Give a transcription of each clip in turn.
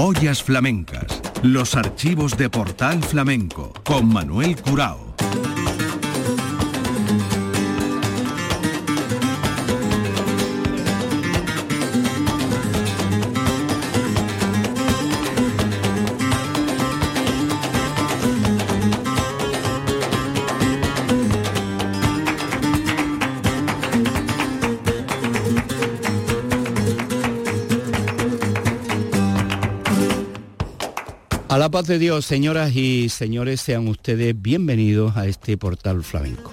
Joyas flamencas. Los archivos de Portal Flamenco con Manuel Curao. Paz de Dios, señoras y señores, sean ustedes bienvenidos a este portal flamenco.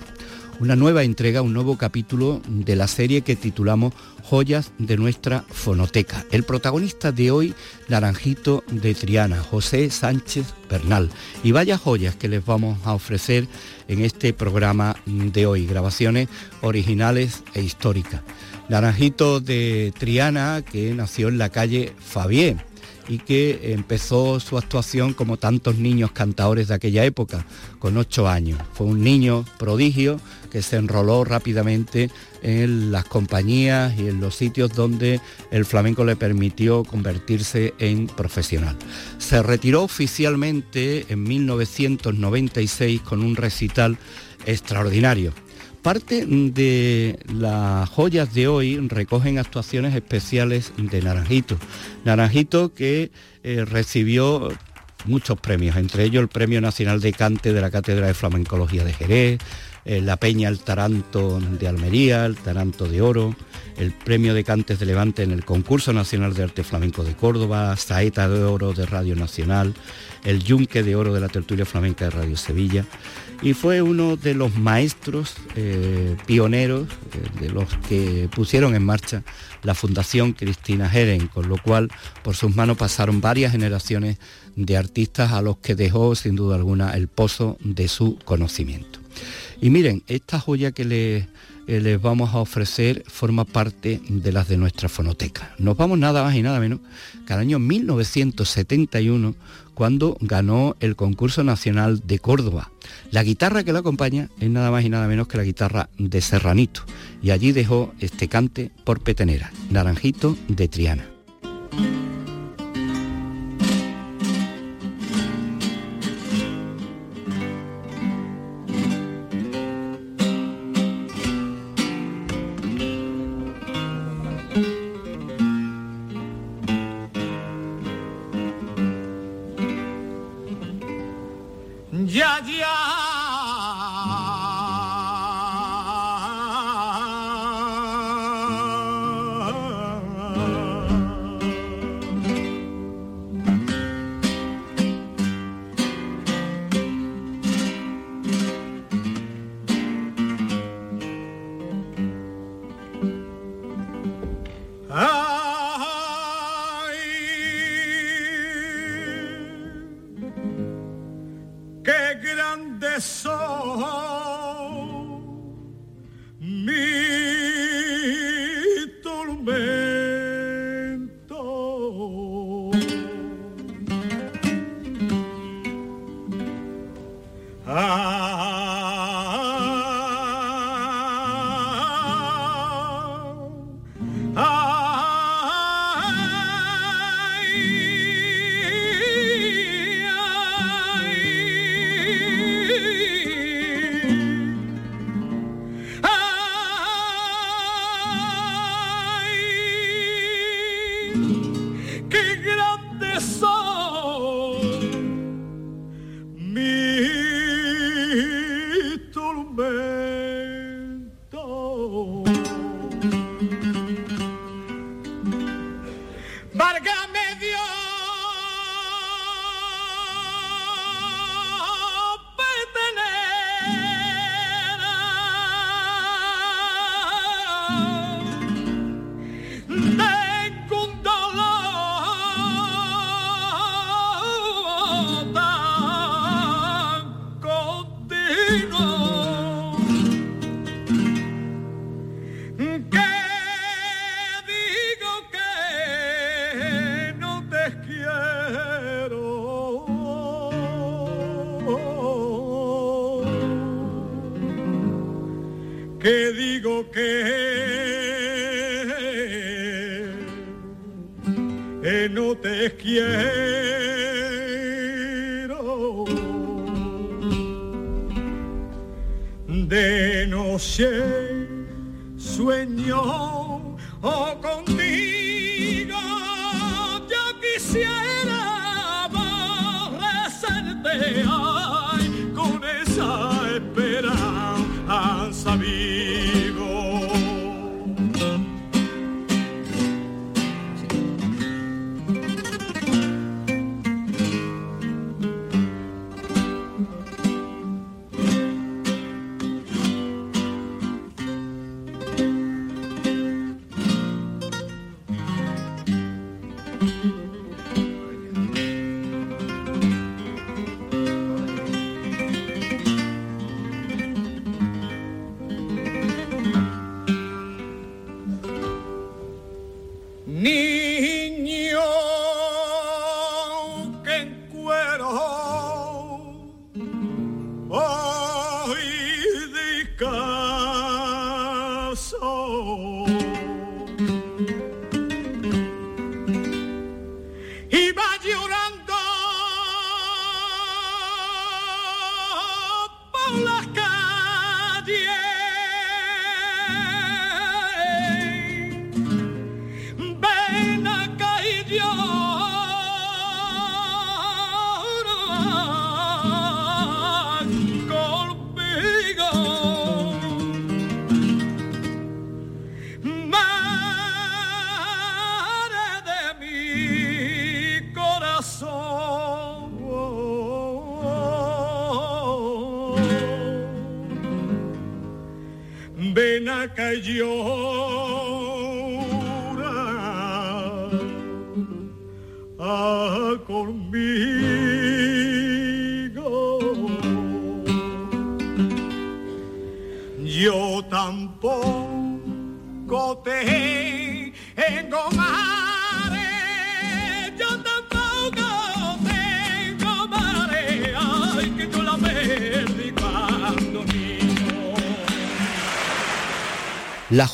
Una nueva entrega, un nuevo capítulo de la serie que titulamos Joyas de nuestra fonoteca. El protagonista de hoy, Naranjito de Triana, José Sánchez Bernal. Y vaya joyas que les vamos a ofrecer en este programa de hoy, grabaciones originales e históricas. Naranjito de Triana, que nació en la calle Fabié y que empezó su actuación como tantos niños cantadores de aquella época, con ocho años. Fue un niño prodigio que se enroló rápidamente en las compañías y en los sitios donde el flamenco le permitió convertirse en profesional. Se retiró oficialmente en 1996 con un recital extraordinario Parte de las joyas de hoy recogen actuaciones especiales de Naranjito. Naranjito que eh, recibió muchos premios, entre ellos el Premio Nacional de Cante de la Cátedra de Flamencología de Jerez, eh, la Peña El Taranto de Almería, el Taranto de Oro, el Premio de Cantes de Levante en el Concurso Nacional de Arte Flamenco de Córdoba, Saeta de Oro de Radio Nacional, el Yunque de Oro de la Tertulia Flamenca de Radio Sevilla y fue uno de los maestros eh, pioneros eh, de los que pusieron en marcha la Fundación Cristina Heren, con lo cual por sus manos pasaron varias generaciones de artistas a los que dejó sin duda alguna el pozo de su conocimiento. Y miren, esta joya que les, eh, les vamos a ofrecer forma parte de las de nuestra fonoteca. Nos vamos nada más y nada menos que al año 1971 cuando ganó el concurso nacional de Córdoba. La guitarra que lo acompaña es nada más y nada menos que la guitarra de Serranito y allí dejó este cante por petenera, Naranjito de Triana.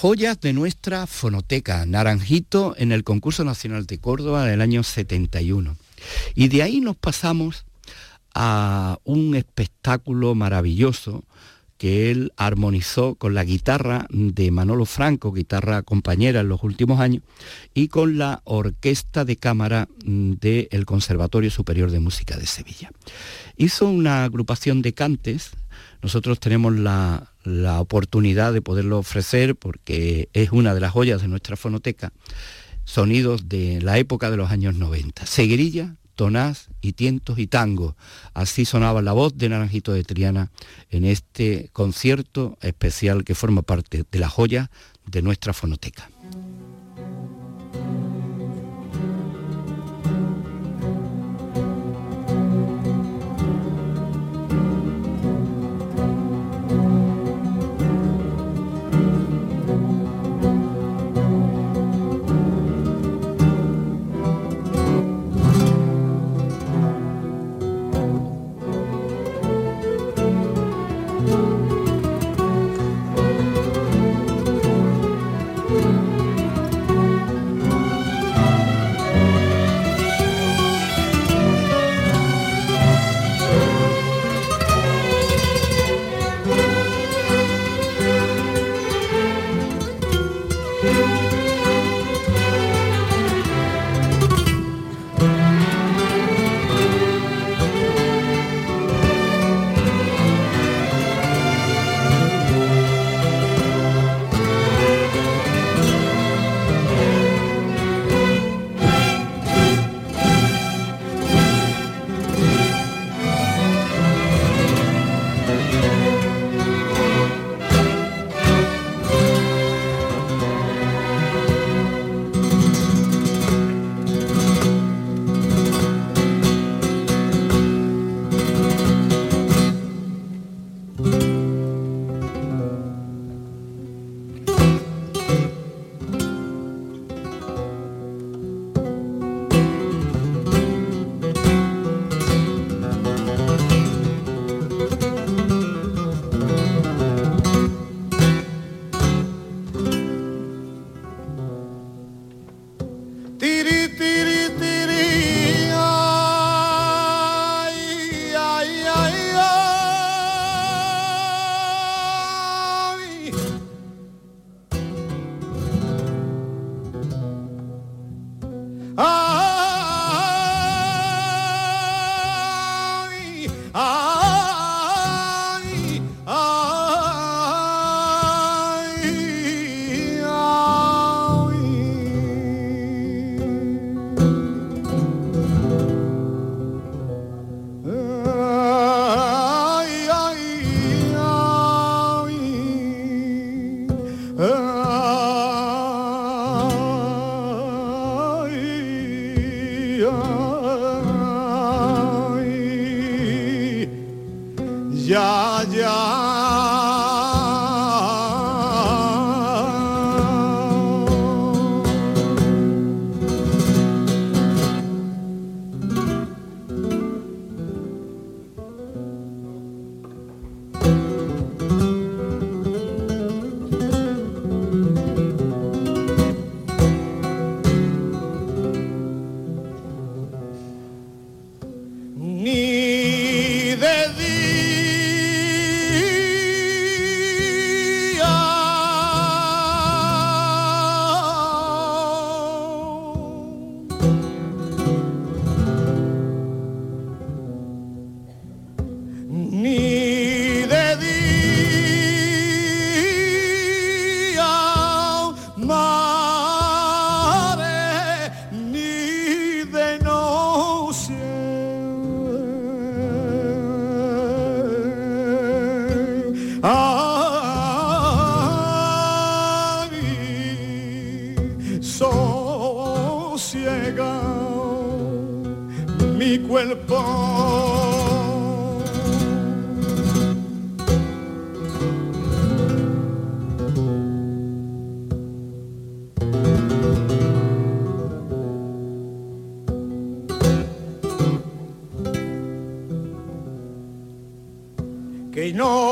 Joyas de nuestra fonoteca, Naranjito en el concurso nacional de Córdoba del año 71. Y de ahí nos pasamos a un espectáculo maravilloso que él armonizó con la guitarra de Manolo Franco, guitarra compañera en los últimos años, y con la orquesta de cámara del Conservatorio Superior de Música de Sevilla. Hizo una agrupación de cantes, nosotros tenemos la, la oportunidad de poderlo ofrecer porque es una de las joyas de nuestra fonoteca, sonidos de la época de los años 90. Seguirilla, tonás y tientos y tango. Así sonaba la voz de Naranjito de Triana en este concierto especial que forma parte de la joya de nuestra fonoteca. Que no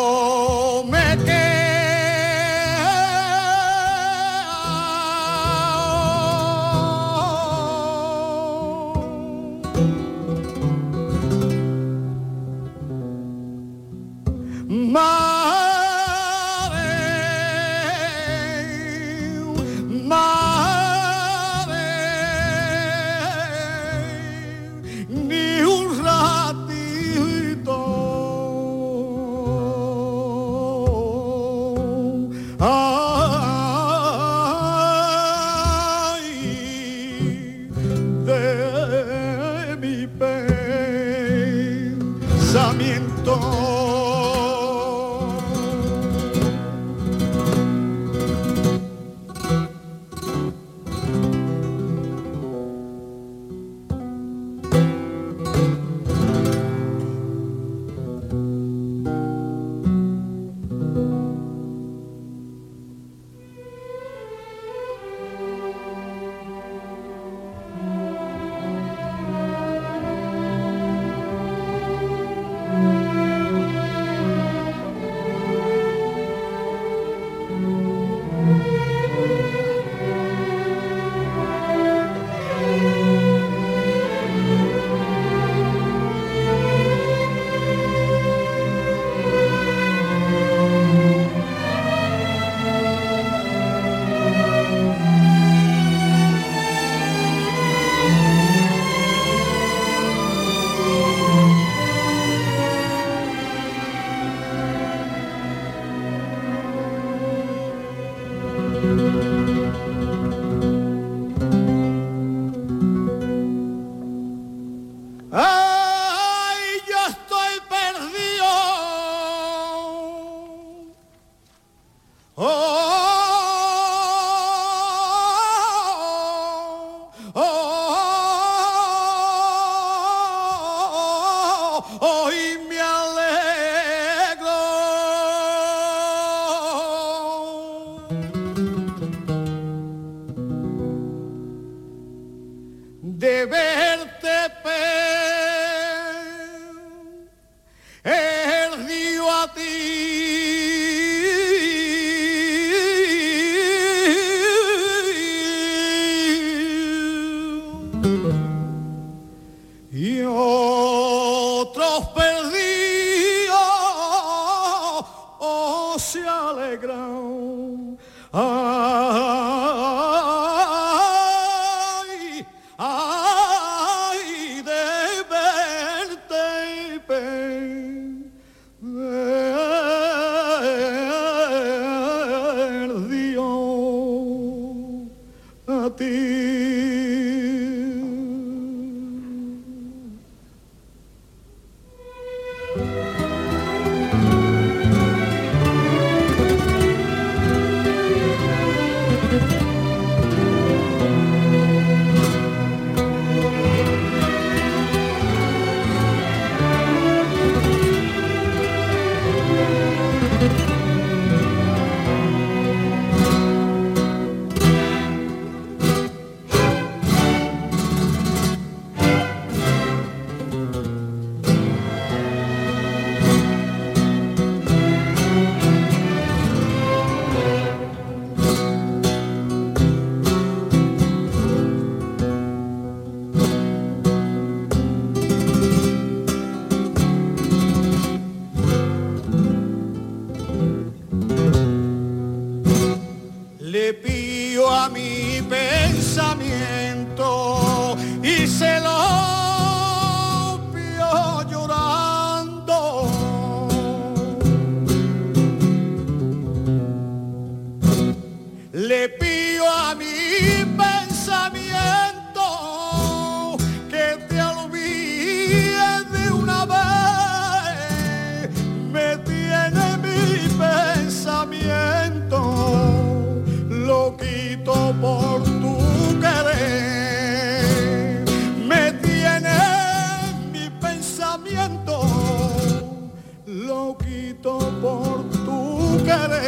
rio, oh, oh, se alegrão.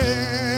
morrer.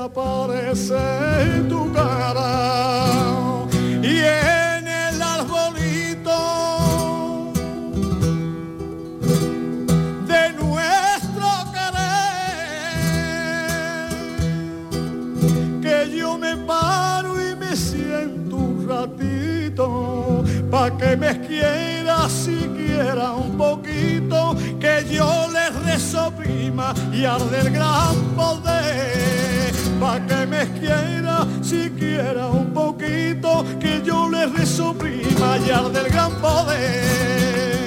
aparece tu cara y en el arbolito de nuestro querer que yo me paro y me siento un ratito pa' que me quiera siquiera un poquito que yo le rezoprima y arde el gran poder pa' que me quiera, siquiera un poquito, que yo le rezo prima, del gran poder.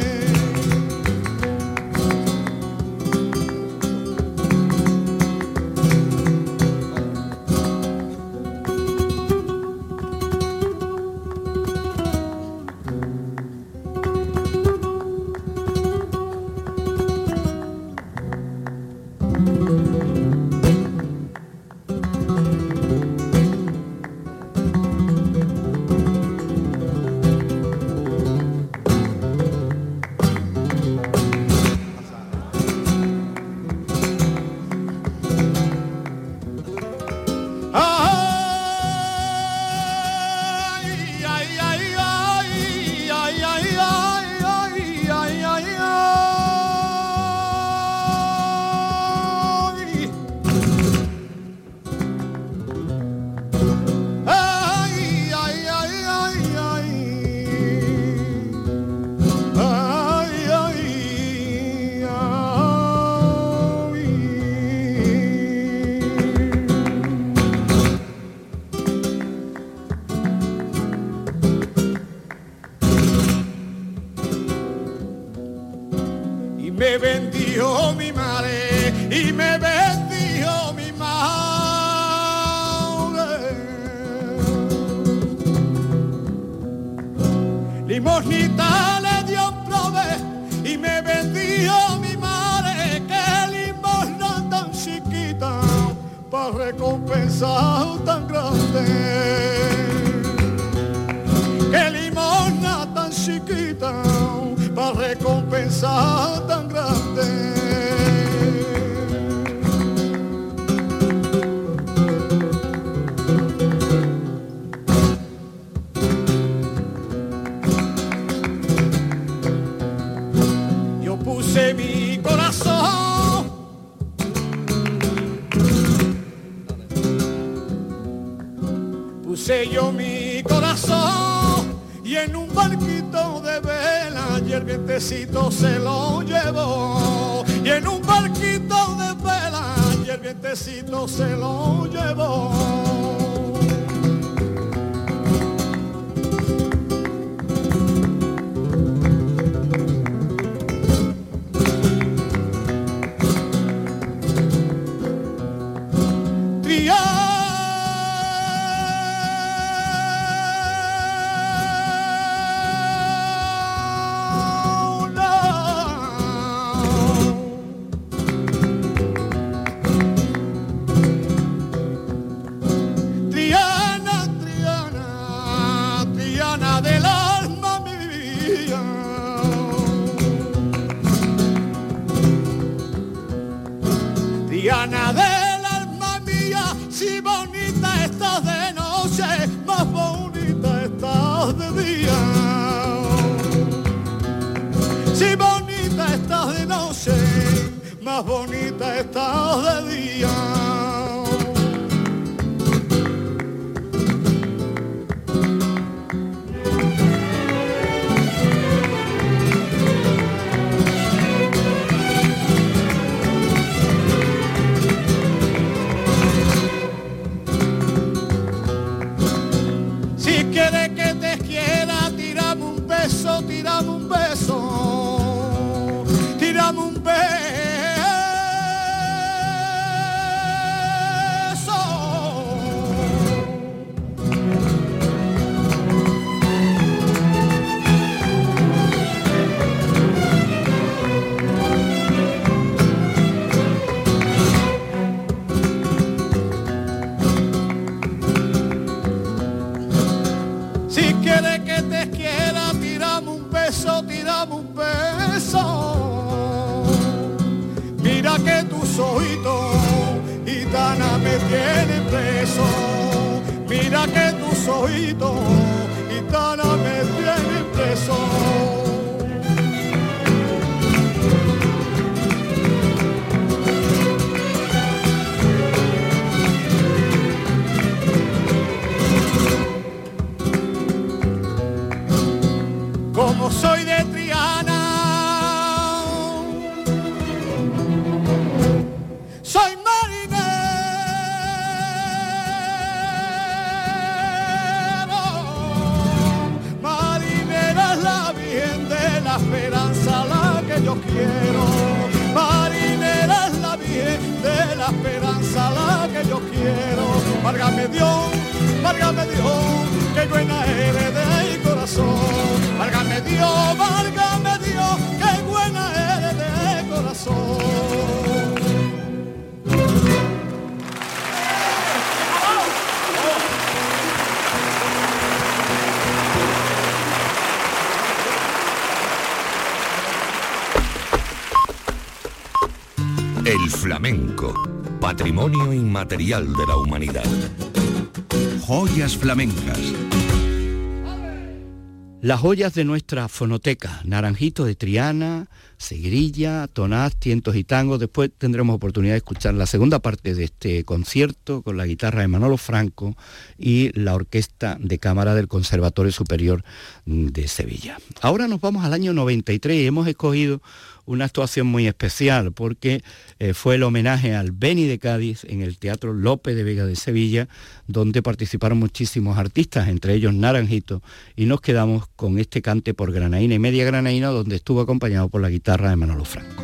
Inmaterial de la humanidad. Joyas flamencas. Las joyas de nuestra fonoteca, Naranjito de Triana, Segrilla, Tonás, Tientos y Tangos. Después tendremos oportunidad de escuchar la segunda parte de este concierto con la guitarra de Manolo Franco y la orquesta de cámara del Conservatorio Superior de Sevilla. Ahora nos vamos al año 93 y hemos escogido una actuación muy especial porque eh, fue el homenaje al Beni de Cádiz en el Teatro López de Vega de Sevilla, donde participaron muchísimos artistas, entre ellos Naranjito, y nos quedamos con este cante por granaína y media granaína, donde estuvo acompañado por la guitarra de Manolo Franco.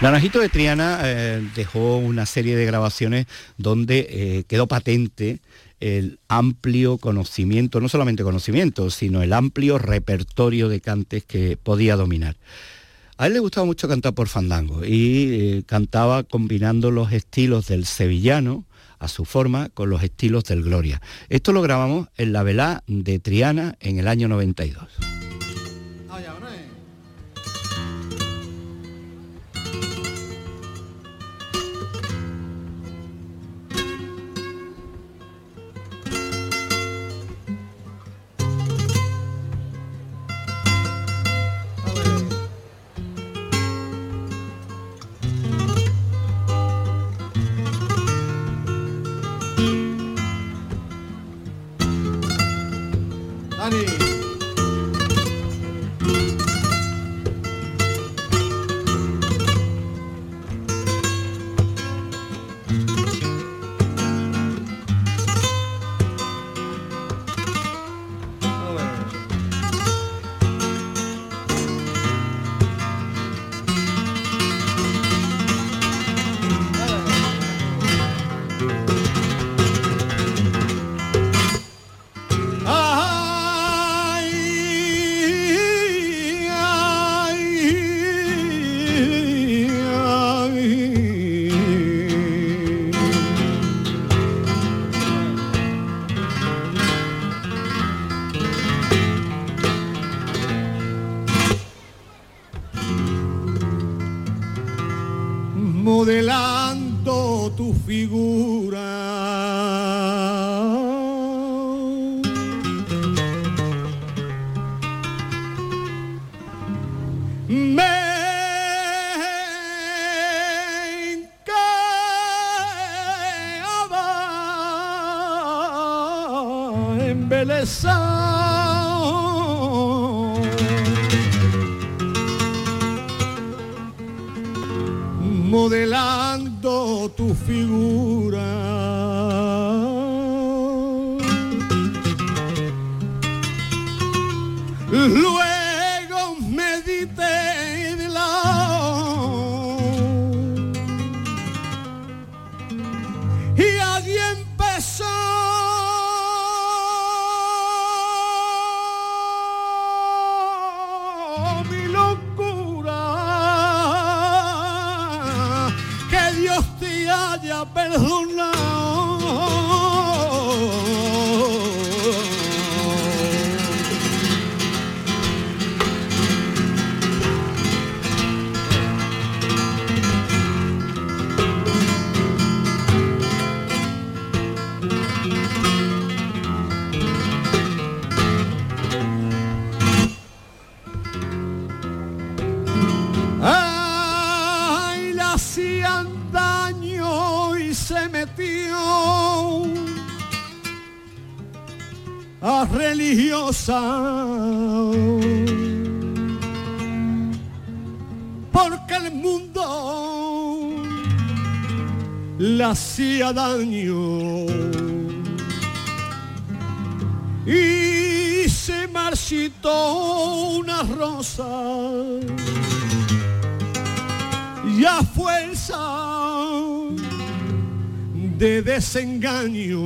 Naranjito de Triana eh, dejó una serie de grabaciones donde eh, quedó patente el amplio conocimiento, no solamente conocimiento, sino el amplio repertorio de cantes que podía dominar. A él le gustaba mucho cantar por fandango y eh, cantaba combinando los estilos del sevillano a su forma con los estilos del Gloria. Esto lo grabamos en la velá de Triana en el año 92. Tu figura. Religiosa. Porque el mundo le hacía daño y se marchitó una rosa y a fuerza de desengaño,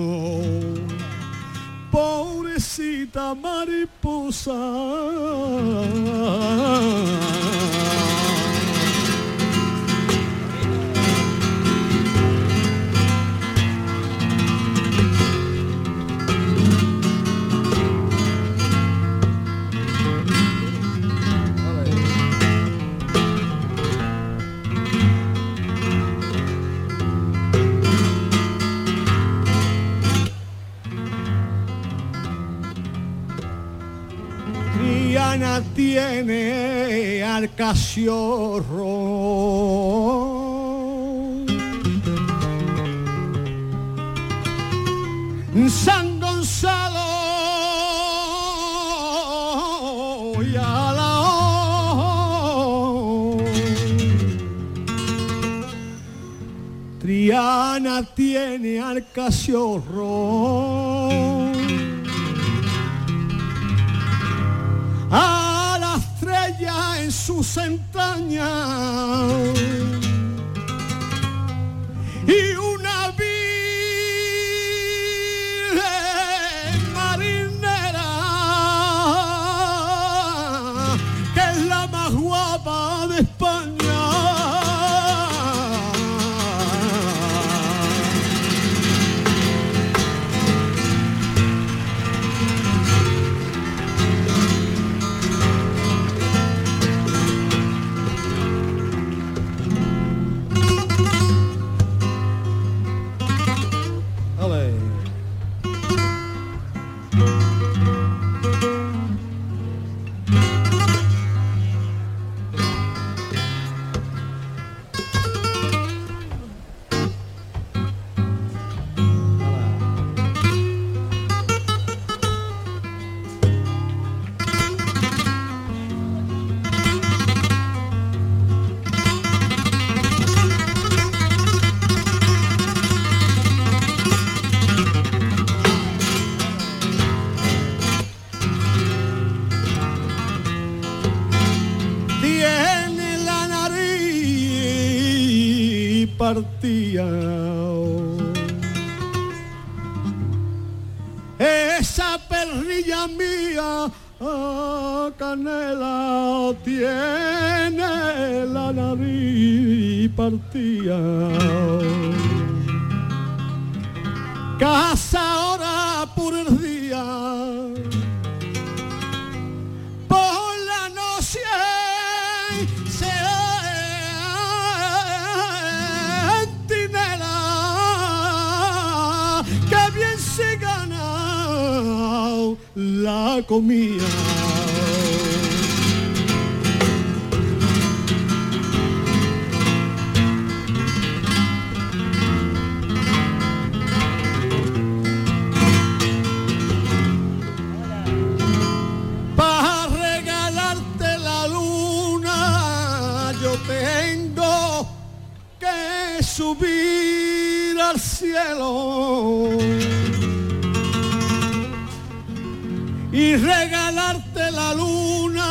pobrecita mariposa. Tiene al cachorro. San Gonzalo y a la Triana tiene al cachorro. a la estrella en sus entrañas regalarte la luna,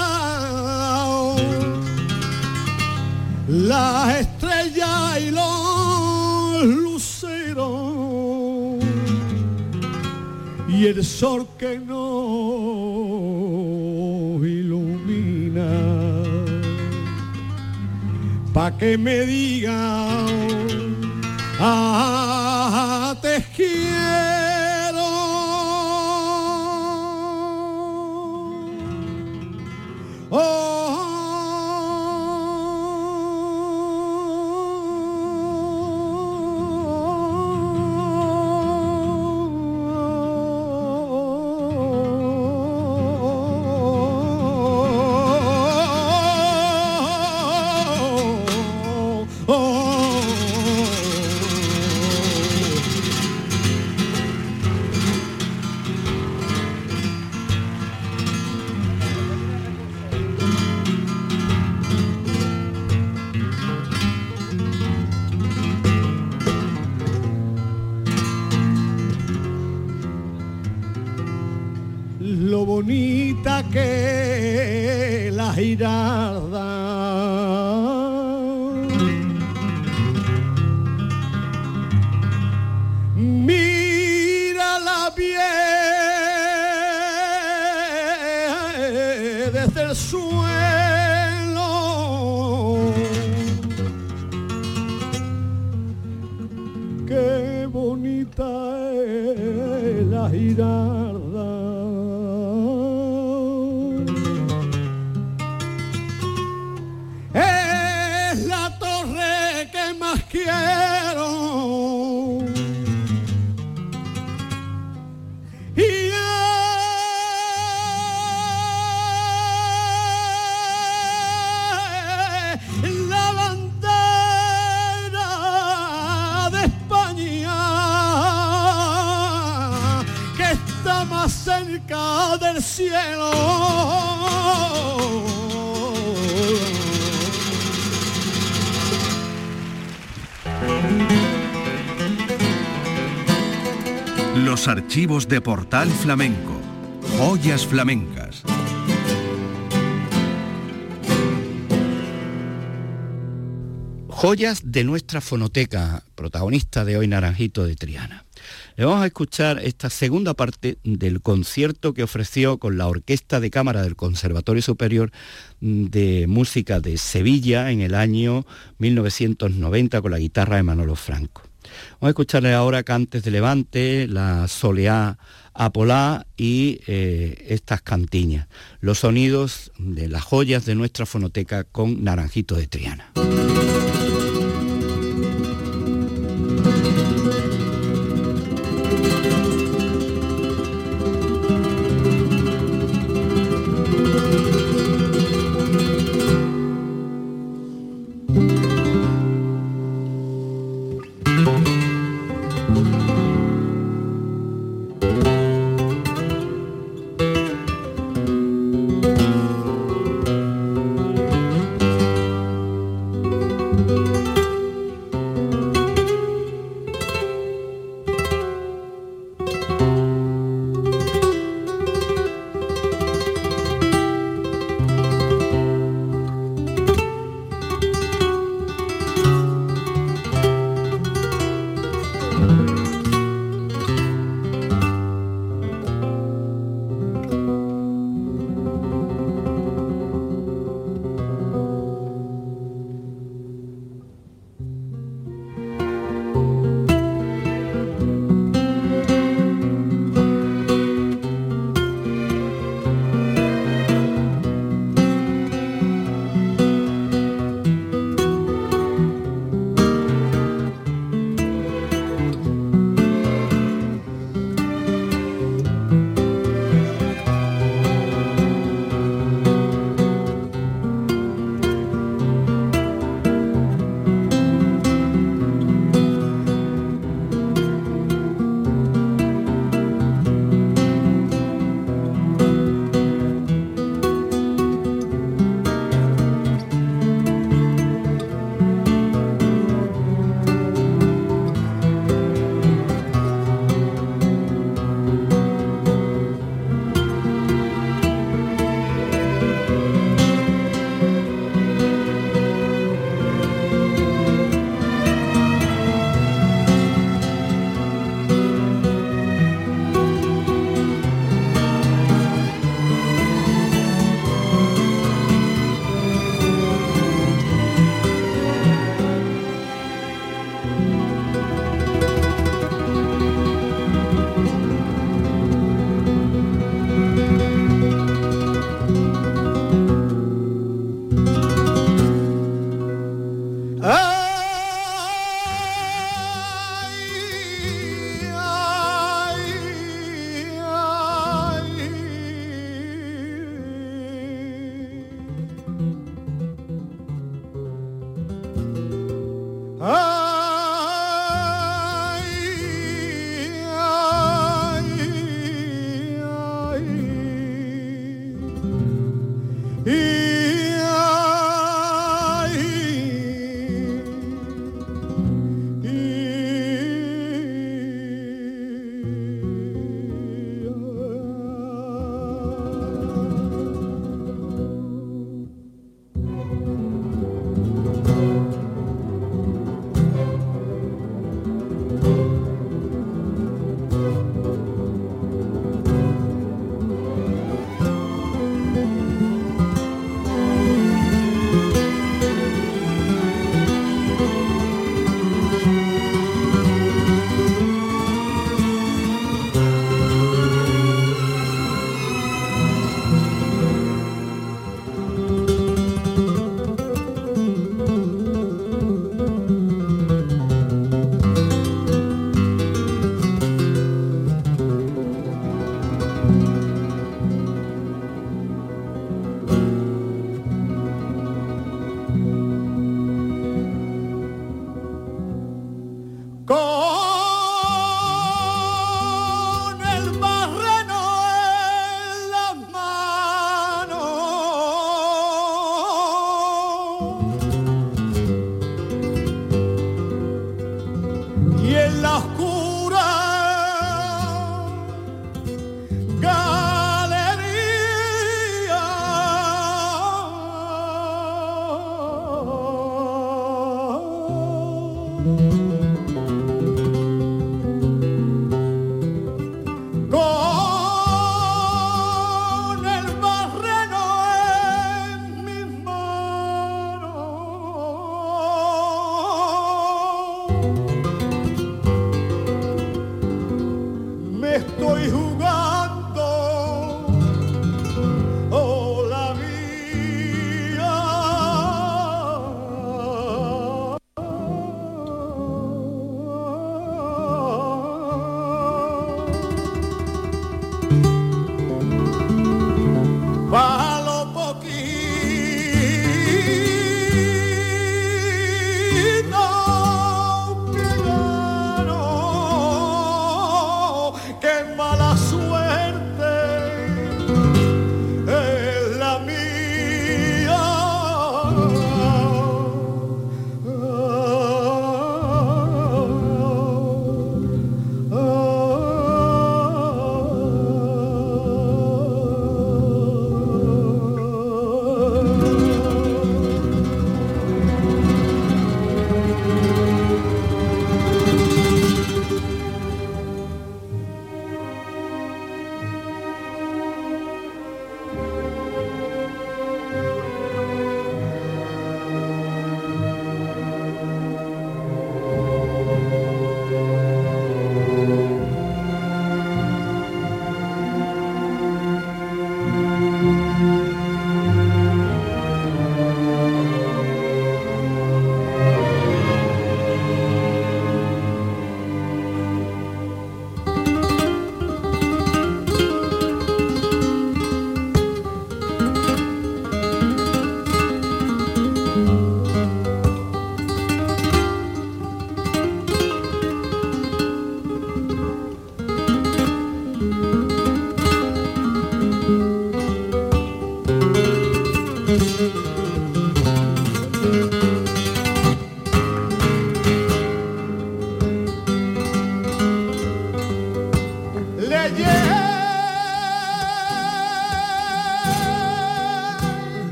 las estrellas y los luceros y el sol que nos ilumina. Pa' que me digan, ah, bonita es la girarda. Archivos de Portal Flamenco. Joyas flamencas. Joyas de nuestra fonoteca, protagonista de hoy Naranjito de Triana. Le vamos a escuchar esta segunda parte del concierto que ofreció con la Orquesta de Cámara del Conservatorio Superior de Música de Sevilla en el año 1990 con la guitarra de Manolo Franco. Vamos a escucharle ahora Cantes de Levante, la Soleá Apolá y eh, estas cantiñas, los sonidos de las joyas de nuestra fonoteca con Naranjito de Triana.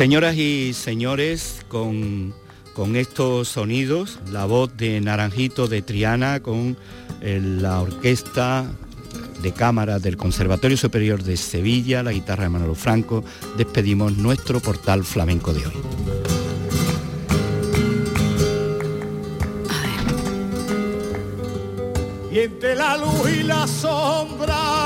Señoras y señores, con, estos sonidos, la voz de Naranjito de Triana con la orquesta de cámara del Conservatorio Superior de Sevilla, la guitarra de Manolo Franco, despedimos nuestro portal flamenco de hoy. Entre la luz y la sombra.